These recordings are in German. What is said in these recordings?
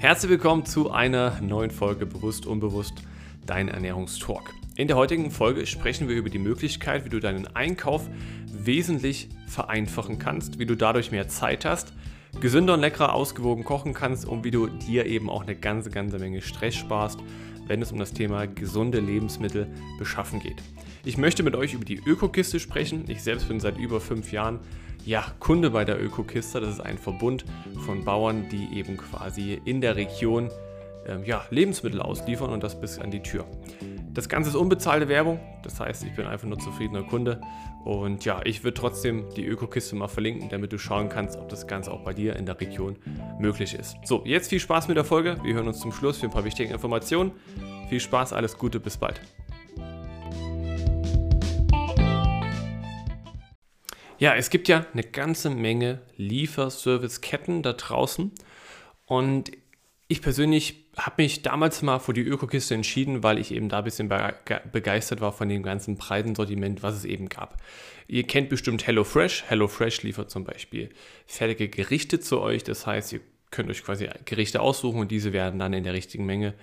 Herzlich willkommen zu einer neuen Folge Bewusst Unbewusst, dein Ernährungstalk. In der heutigen Folge sprechen wir über die Möglichkeit, wie du deinen Einkauf wesentlich vereinfachen kannst, wie du dadurch mehr Zeit hast, gesünder und leckerer ausgewogen kochen kannst und wie du dir eben auch eine ganze, ganze Menge Stress sparst, wenn es um das Thema gesunde Lebensmittel beschaffen geht. Ich möchte mit euch über die Ökokiste sprechen. Ich selbst bin seit über fünf Jahren ja, Kunde bei der Ökokiste. Das ist ein Verbund von Bauern, die eben quasi in der Region ähm, ja, Lebensmittel ausliefern und das bis an die Tür. Das Ganze ist unbezahlte Werbung, das heißt, ich bin einfach nur zufriedener Kunde. Und ja, ich würde trotzdem die Ökokiste mal verlinken, damit du schauen kannst, ob das Ganze auch bei dir in der Region möglich ist. So, jetzt viel Spaß mit der Folge. Wir hören uns zum Schluss für ein paar wichtige Informationen. Viel Spaß, alles Gute, bis bald. Ja, es gibt ja eine ganze Menge Lieferservice-Ketten da draußen. Und ich persönlich habe mich damals mal für die Ökokiste entschieden, weil ich eben da ein bisschen begeistert war von dem ganzen Preisensortiment, was es eben gab. Ihr kennt bestimmt HelloFresh. HelloFresh liefert zum Beispiel fertige Gerichte zu euch. Das heißt, ihr könnt euch quasi Gerichte aussuchen und diese werden dann in der richtigen Menge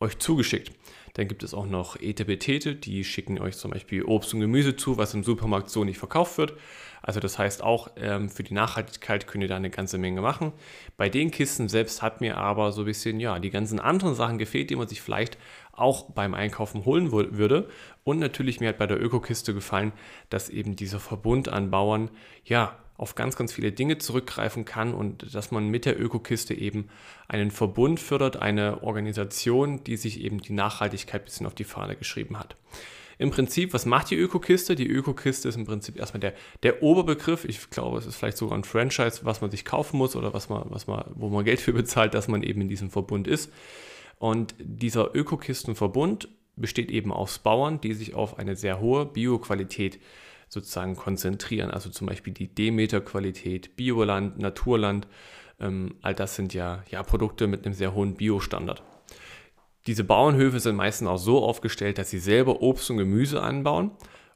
euch zugeschickt. Dann gibt es auch noch Etepetete, die schicken euch zum Beispiel Obst und Gemüse zu, was im Supermarkt so nicht verkauft wird. Also das heißt auch ähm, für die Nachhaltigkeit könnt ihr da eine ganze Menge machen. Bei den Kisten selbst hat mir aber so ein bisschen ja die ganzen anderen Sachen gefehlt, die man sich vielleicht auch beim Einkaufen holen würde. Und natürlich mir hat bei der Ökokiste gefallen, dass eben dieser Verbund an Bauern ja auf ganz, ganz viele Dinge zurückgreifen kann und dass man mit der Ökokiste eben einen Verbund fördert, eine Organisation, die sich eben die Nachhaltigkeit ein bisschen auf die Fahne geschrieben hat. Im Prinzip, was macht die Ökokiste? Die Ökokiste ist im Prinzip erstmal der, der Oberbegriff. Ich glaube, es ist vielleicht sogar ein Franchise, was man sich kaufen muss oder was man, was man, wo man Geld für bezahlt, dass man eben in diesem Verbund ist. Und dieser Ökokistenverbund besteht eben aus Bauern, die sich auf eine sehr hohe Bioqualität sozusagen konzentrieren. Also zum Beispiel die Demeter-Qualität, Bioland, Naturland. Ähm, all das sind ja, ja Produkte mit einem sehr hohen Biostandard. Diese Bauernhöfe sind meistens auch so aufgestellt, dass sie selber Obst und Gemüse anbauen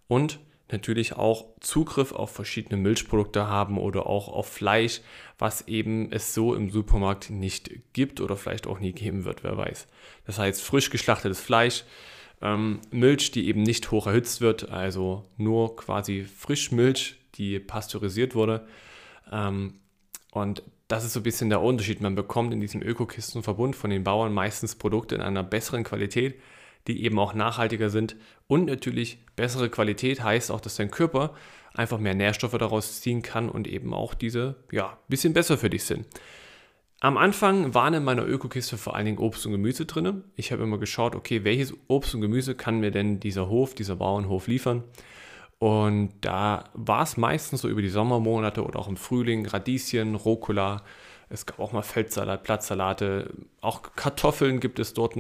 und natürlich auch Zugriff auf verschiedene Milchprodukte haben oder auch auf Fleisch, was eben es so im Supermarkt nicht gibt oder vielleicht auch nie geben wird, wer weiß. Das heißt, frisch geschlachtetes Fleisch, ähm, Milch, die eben nicht hoch erhitzt wird, also nur quasi Frischmilch, die pasteurisiert wurde. Ähm, und das ist so ein bisschen der Unterschied. Man bekommt in diesem Ökokistenverbund von den Bauern meistens Produkte in einer besseren Qualität, die eben auch nachhaltiger sind. Und natürlich bessere Qualität heißt auch, dass dein Körper einfach mehr Nährstoffe daraus ziehen kann und eben auch diese, ja, bisschen besser für dich sind. Am Anfang waren in meiner Ökokiste vor allen Dingen Obst und Gemüse drin. Ich habe immer geschaut, okay, welches Obst und Gemüse kann mir denn dieser Hof, dieser Bauernhof liefern? Und da war es meistens so über die Sommermonate oder auch im Frühling Radieschen, Rucola. Es gab auch mal Feldsalat, Blattsalate, auch Kartoffeln gibt es dort.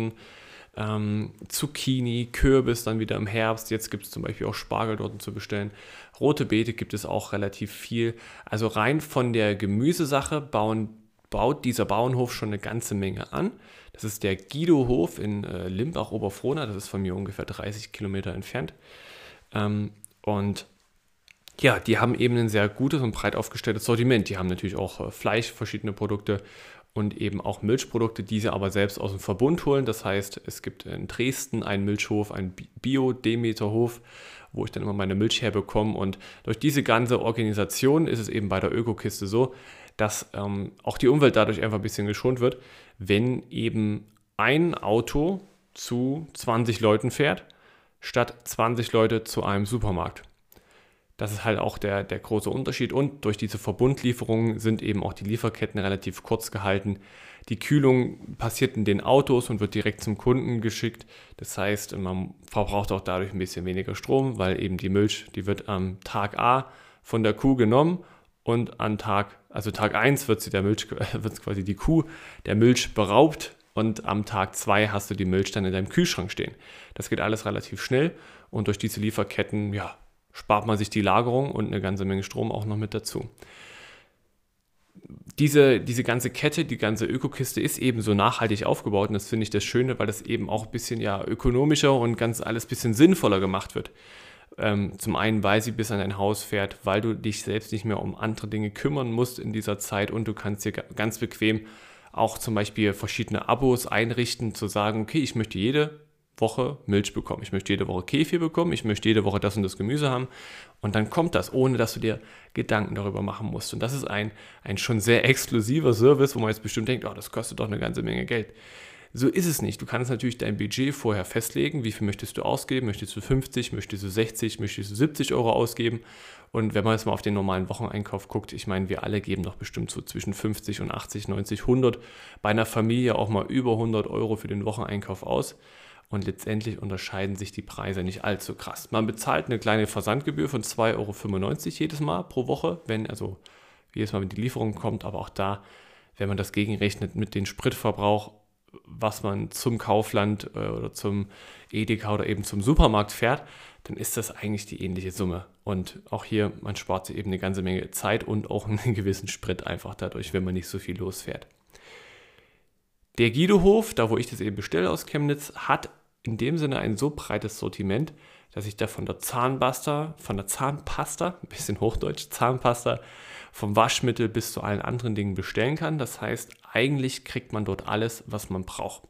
Ähm, Zucchini, Kürbis dann wieder im Herbst. Jetzt gibt es zum Beispiel auch Spargel dort zu bestellen. Rote Beete gibt es auch relativ viel. Also rein von der Gemüsesache bauen baut dieser Bauernhof schon eine ganze Menge an. Das ist der Guido-Hof in äh, Limbach-Oberfrohna, das ist von mir ungefähr 30 Kilometer entfernt. Ähm, und ja, die haben eben ein sehr gutes und breit aufgestelltes Sortiment. Die haben natürlich auch äh, Fleisch, verschiedene Produkte und eben auch Milchprodukte, die sie aber selbst aus dem Verbund holen. Das heißt, es gibt in Dresden einen Milchhof, einen Bio-Demeter-Hof, wo ich dann immer meine Milch herbekomme. Und durch diese ganze Organisation ist es eben bei der Ökokiste so, dass ähm, auch die Umwelt dadurch einfach ein bisschen geschont wird, wenn eben ein Auto zu 20 Leuten fährt, statt 20 Leute zu einem Supermarkt. Das ist halt auch der, der große Unterschied. Und durch diese Verbundlieferungen sind eben auch die Lieferketten relativ kurz gehalten. Die Kühlung passiert in den Autos und wird direkt zum Kunden geschickt. Das heißt, man verbraucht auch dadurch ein bisschen weniger Strom, weil eben die Milch, die wird am Tag A von der Kuh genommen und an Tag, also Tag 1 wird sie der Milch, wird quasi die Kuh der Milch beraubt und am Tag 2 hast du die Milch dann in deinem Kühlschrank stehen. Das geht alles relativ schnell und durch diese Lieferketten, ja, spart man sich die Lagerung und eine ganze Menge Strom auch noch mit dazu. Diese, diese ganze Kette, die ganze Ökokiste ist eben so nachhaltig aufgebaut und das finde ich das Schöne, weil das eben auch ein bisschen ja ökonomischer und ganz alles ein bisschen sinnvoller gemacht wird. Ähm, zum einen, weil sie bis an dein Haus fährt, weil du dich selbst nicht mehr um andere Dinge kümmern musst in dieser Zeit und du kannst dir ganz bequem auch zum Beispiel verschiedene Abos einrichten, zu sagen, okay, ich möchte jede Woche Milch bekommen, ich möchte jede Woche Kefir bekommen, ich möchte jede Woche das und das Gemüse haben und dann kommt das, ohne dass du dir Gedanken darüber machen musst. Und das ist ein, ein schon sehr exklusiver Service, wo man jetzt bestimmt denkt, oh, das kostet doch eine ganze Menge Geld. So ist es nicht. Du kannst natürlich dein Budget vorher festlegen. Wie viel möchtest du ausgeben? Möchtest du 50? Möchtest du 60? Möchtest du 70 Euro ausgeben? Und wenn man jetzt mal auf den normalen Wocheneinkauf guckt, ich meine, wir alle geben doch bestimmt so zwischen 50 und 80, 90, 100, bei einer Familie auch mal über 100 Euro für den Wocheneinkauf aus. Und letztendlich unterscheiden sich die Preise nicht allzu krass. Man bezahlt eine kleine Versandgebühr von 2,95 Euro jedes Mal pro Woche, wenn also jedes Mal, wenn die Lieferung kommt, aber auch da, wenn man das gegenrechnet mit dem Spritverbrauch, was man zum Kaufland äh, oder zum Edeka oder eben zum Supermarkt fährt, dann ist das eigentlich die ähnliche Summe. Und auch hier, man spart sich eben eine ganze Menge Zeit und auch einen gewissen Sprit einfach dadurch, wenn man nicht so viel losfährt. Der Guidohof, da wo ich das eben bestelle aus Chemnitz, hat in dem Sinne ein so breites Sortiment, dass ich da von der Zahnpasta, von der Zahnpasta, ein bisschen Hochdeutsch, Zahnpasta, vom Waschmittel bis zu allen anderen Dingen bestellen kann. Das heißt, eigentlich kriegt man dort alles, was man braucht.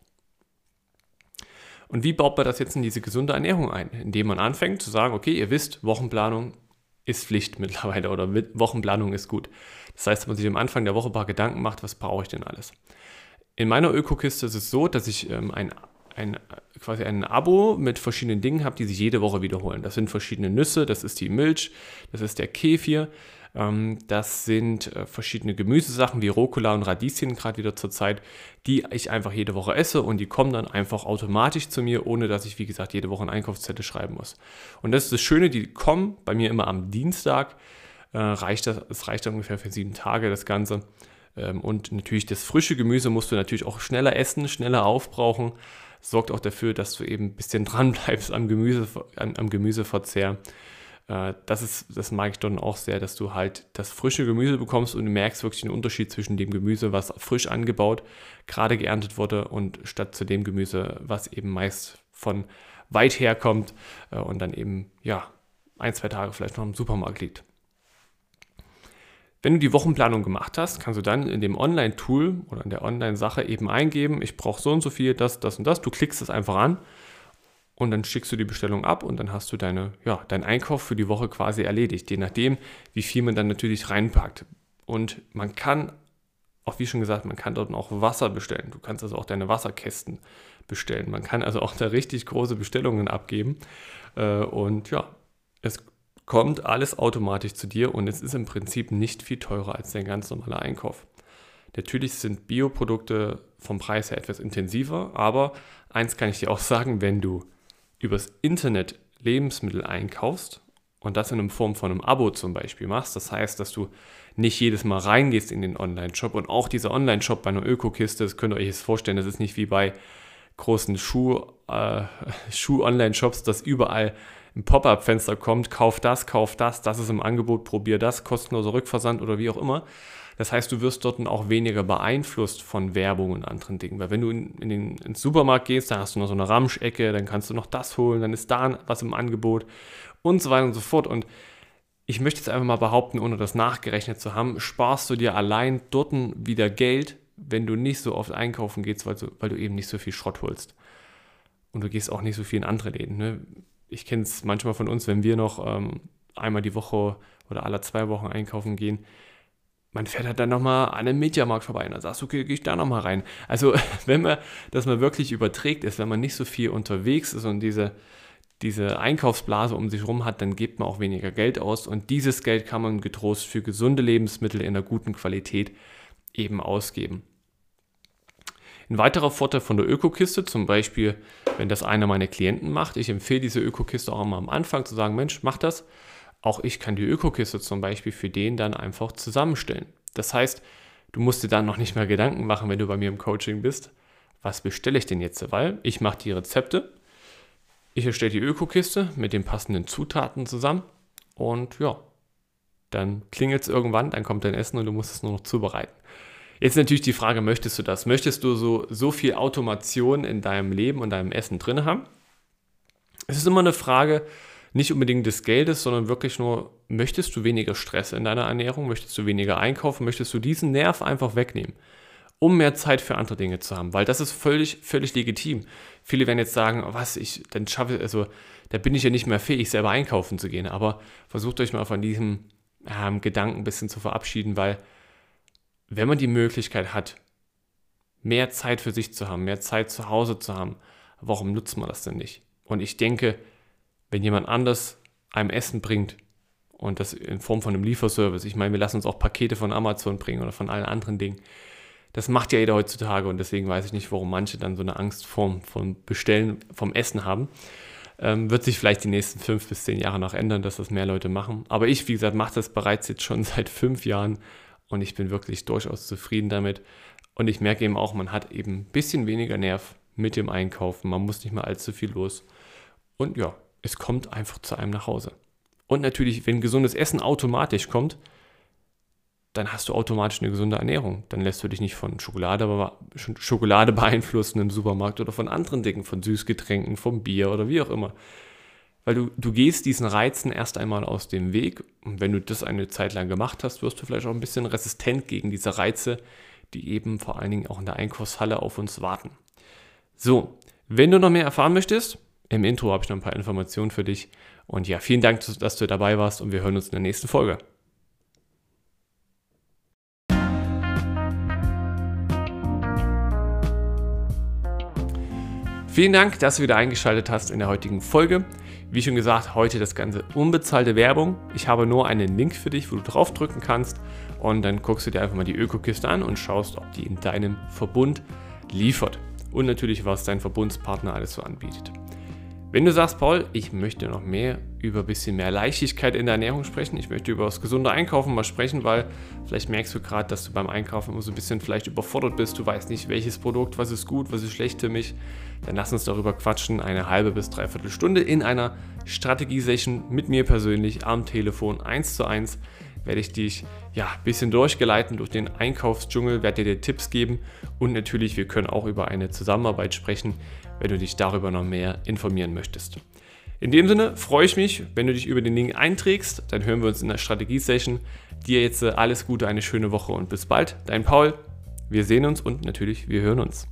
Und wie baut man das jetzt in diese gesunde Ernährung ein? Indem man anfängt zu sagen, okay, ihr wisst, Wochenplanung ist Pflicht mittlerweile oder Wochenplanung ist gut. Das heißt, dass man sich am Anfang der Woche ein paar Gedanken macht, was brauche ich denn alles? In meiner Ökokiste ist es so, dass ich ähm, ein, ein, quasi ein Abo mit verschiedenen Dingen habe, die sich jede Woche wiederholen. Das sind verschiedene Nüsse, das ist die Milch, das ist der Kefir, das sind äh, verschiedene Gemüsesachen wie Rucola und Radieschen gerade wieder zur Zeit, die ich einfach jede Woche esse und die kommen dann einfach automatisch zu mir, ohne dass ich, wie gesagt, jede Woche einen Einkaufszettel schreiben muss. Und das ist das Schöne, die kommen bei mir immer am Dienstag. Äh, reicht das, es reicht dann ungefähr für sieben Tage das Ganze. Ähm, und natürlich das frische Gemüse musst du natürlich auch schneller essen, schneller aufbrauchen. Sorgt auch dafür, dass du eben ein bisschen dran bleibst am, Gemüse, am, am Gemüseverzehr. Äh, das, ist, das mag ich dann auch sehr, dass du halt das frische Gemüse bekommst und du merkst wirklich den Unterschied zwischen dem Gemüse, was frisch angebaut, gerade geerntet wurde und statt zu dem Gemüse, was eben meist von weit her kommt äh, und dann eben, ja, ein, zwei Tage vielleicht noch im Supermarkt liegt. Wenn du die Wochenplanung gemacht hast, kannst du dann in dem Online-Tool oder in der Online-Sache eben eingeben, ich brauche so und so viel, das, das und das. Du klickst es einfach an und dann schickst du die Bestellung ab und dann hast du deine, ja, deinen Einkauf für die Woche quasi erledigt, je nachdem, wie viel man dann natürlich reinpackt. Und man kann, auch wie schon gesagt, man kann dort auch Wasser bestellen. Du kannst also auch deine Wasserkästen bestellen. Man kann also auch da richtig große Bestellungen abgeben. Äh, und ja, es kommt alles automatisch zu dir und es ist im Prinzip nicht viel teurer als dein ganz normaler Einkauf. Natürlich sind Bioprodukte vom Preis her etwas intensiver, aber eins kann ich dir auch sagen, wenn du übers Internet Lebensmittel einkaufst und das in Form von einem Abo zum Beispiel machst, das heißt, dass du nicht jedes Mal reingehst in den Online-Shop und auch dieser Online-Shop bei einer Ökokiste, das könnt ihr euch jetzt vorstellen, das ist nicht wie bei großen Schuh, äh, Schuh-Online-Shops, dass überall ein Pop-up-Fenster kommt, kauf das, kauf das, das ist im Angebot, probier das, kostenloser Rückversand oder wie auch immer, das heißt, du wirst dort auch weniger beeinflusst von Werbung und anderen Dingen. Weil wenn du in, in den, ins Supermarkt gehst, da hast du noch so eine Ramschecke, dann kannst du noch das holen, dann ist da was im Angebot und so weiter und so fort. Und ich möchte jetzt einfach mal behaupten, ohne das nachgerechnet zu haben, sparst du dir allein dort wieder Geld, wenn du nicht so oft einkaufen gehst, weil du, weil du eben nicht so viel Schrott holst. Und du gehst auch nicht so viel in andere Läden. Ne? Ich kenne es manchmal von uns, wenn wir noch ähm, einmal die Woche oder alle zwei Wochen einkaufen gehen, man fährt halt dann nochmal an einem Mediamarkt vorbei und dann sagst du, okay, gehe ich da nochmal rein. Also wenn man das mal wirklich überträgt ist, wenn man nicht so viel unterwegs ist und diese, diese Einkaufsblase um sich herum hat, dann gibt man auch weniger Geld aus und dieses Geld kann man getrost für gesunde Lebensmittel in einer guten Qualität eben ausgeben. Ein weiterer Vorteil von der Ökokiste, zum Beispiel, wenn das einer meiner Klienten macht, ich empfehle diese Ökokiste auch immer am Anfang zu sagen, Mensch, mach das auch ich kann die Ökokiste zum Beispiel für den dann einfach zusammenstellen. Das heißt, du musst dir dann noch nicht mal Gedanken machen, wenn du bei mir im Coaching bist, was bestelle ich denn jetzt? Weil ich mache die Rezepte, ich erstelle die Ökokiste mit den passenden Zutaten zusammen und ja, dann klingelt es irgendwann, dann kommt dein Essen und du musst es nur noch zubereiten. Jetzt natürlich die Frage, möchtest du das? Möchtest du so, so viel Automation in deinem Leben und deinem Essen drin haben? Es ist immer eine Frage, nicht unbedingt des Geldes, sondern wirklich nur, möchtest du weniger Stress in deiner Ernährung, möchtest du weniger einkaufen, möchtest du diesen Nerv einfach wegnehmen. um mehr Zeit für andere Dinge zu haben, weil das ist völlig, völlig legitim. Viele werden jetzt sagen, oh, was, ich, dann schaffe ich, also da bin ich ja nicht mehr fähig, selber einkaufen zu gehen. Aber versucht euch mal von diesem ähm, Gedanken ein bisschen zu verabschieden, weil wenn man die Möglichkeit hat, mehr Zeit für sich zu haben, mehr Zeit zu Hause zu haben, warum nutzt man das denn nicht? Und ich denke, wenn jemand anders einem Essen bringt und das in Form von einem Lieferservice, ich meine, wir lassen uns auch Pakete von Amazon bringen oder von allen anderen Dingen, das macht ja jeder heutzutage und deswegen weiß ich nicht, warum manche dann so eine Angst vom, vom Bestellen, vom Essen haben. Ähm, wird sich vielleicht die nächsten fünf bis zehn Jahre noch ändern, dass das mehr Leute machen. Aber ich, wie gesagt, mache das bereits jetzt schon seit fünf Jahren und ich bin wirklich durchaus zufrieden damit. Und ich merke eben auch, man hat eben ein bisschen weniger Nerv mit dem Einkaufen. Man muss nicht mehr allzu viel los. Und ja, es kommt einfach zu einem nach Hause. Und natürlich, wenn gesundes Essen automatisch kommt, dann hast du automatisch eine gesunde Ernährung. Dann lässt du dich nicht von Schokolade, Schokolade beeinflussen im Supermarkt oder von anderen Dingen, von Süßgetränken, vom Bier oder wie auch immer. Weil du, du gehst diesen Reizen erst einmal aus dem Weg und wenn du das eine Zeit lang gemacht hast, wirst du vielleicht auch ein bisschen resistent gegen diese Reize, die eben vor allen Dingen auch in der Einkaufshalle auf uns warten. So, wenn du noch mehr erfahren möchtest, im Intro habe ich noch ein paar Informationen für dich. Und ja, vielen Dank, dass du dabei warst und wir hören uns in der nächsten Folge. Vielen Dank, dass du wieder eingeschaltet hast in der heutigen Folge. Wie schon gesagt, heute das Ganze unbezahlte Werbung. Ich habe nur einen Link für dich, wo du draufdrücken kannst und dann guckst du dir einfach mal die Ökokiste an und schaust, ob die in deinem Verbund liefert. Und natürlich, was dein Verbundspartner alles so anbietet. Wenn du sagst, Paul, ich möchte noch mehr über ein bisschen mehr Leichtigkeit in der Ernährung sprechen, ich möchte über das gesunde Einkaufen mal sprechen, weil vielleicht merkst du gerade, dass du beim Einkaufen immer so ein bisschen vielleicht überfordert bist, du weißt nicht, welches Produkt, was ist gut, was ist schlecht für mich, dann lass uns darüber quatschen, eine halbe bis dreiviertel Stunde in einer Strategie-Session mit mir persönlich am Telefon 1 zu 1 werde ich dich ja ein bisschen durchgeleiten durch den Einkaufsdschungel, werde dir Tipps geben und natürlich, wir können auch über eine Zusammenarbeit sprechen, wenn du dich darüber noch mehr informieren möchtest. In dem Sinne freue ich mich, wenn du dich über den Link einträgst. Dann hören wir uns in der Strategie-Session. Dir jetzt äh, alles Gute, eine schöne Woche und bis bald. Dein Paul. Wir sehen uns und natürlich, wir hören uns.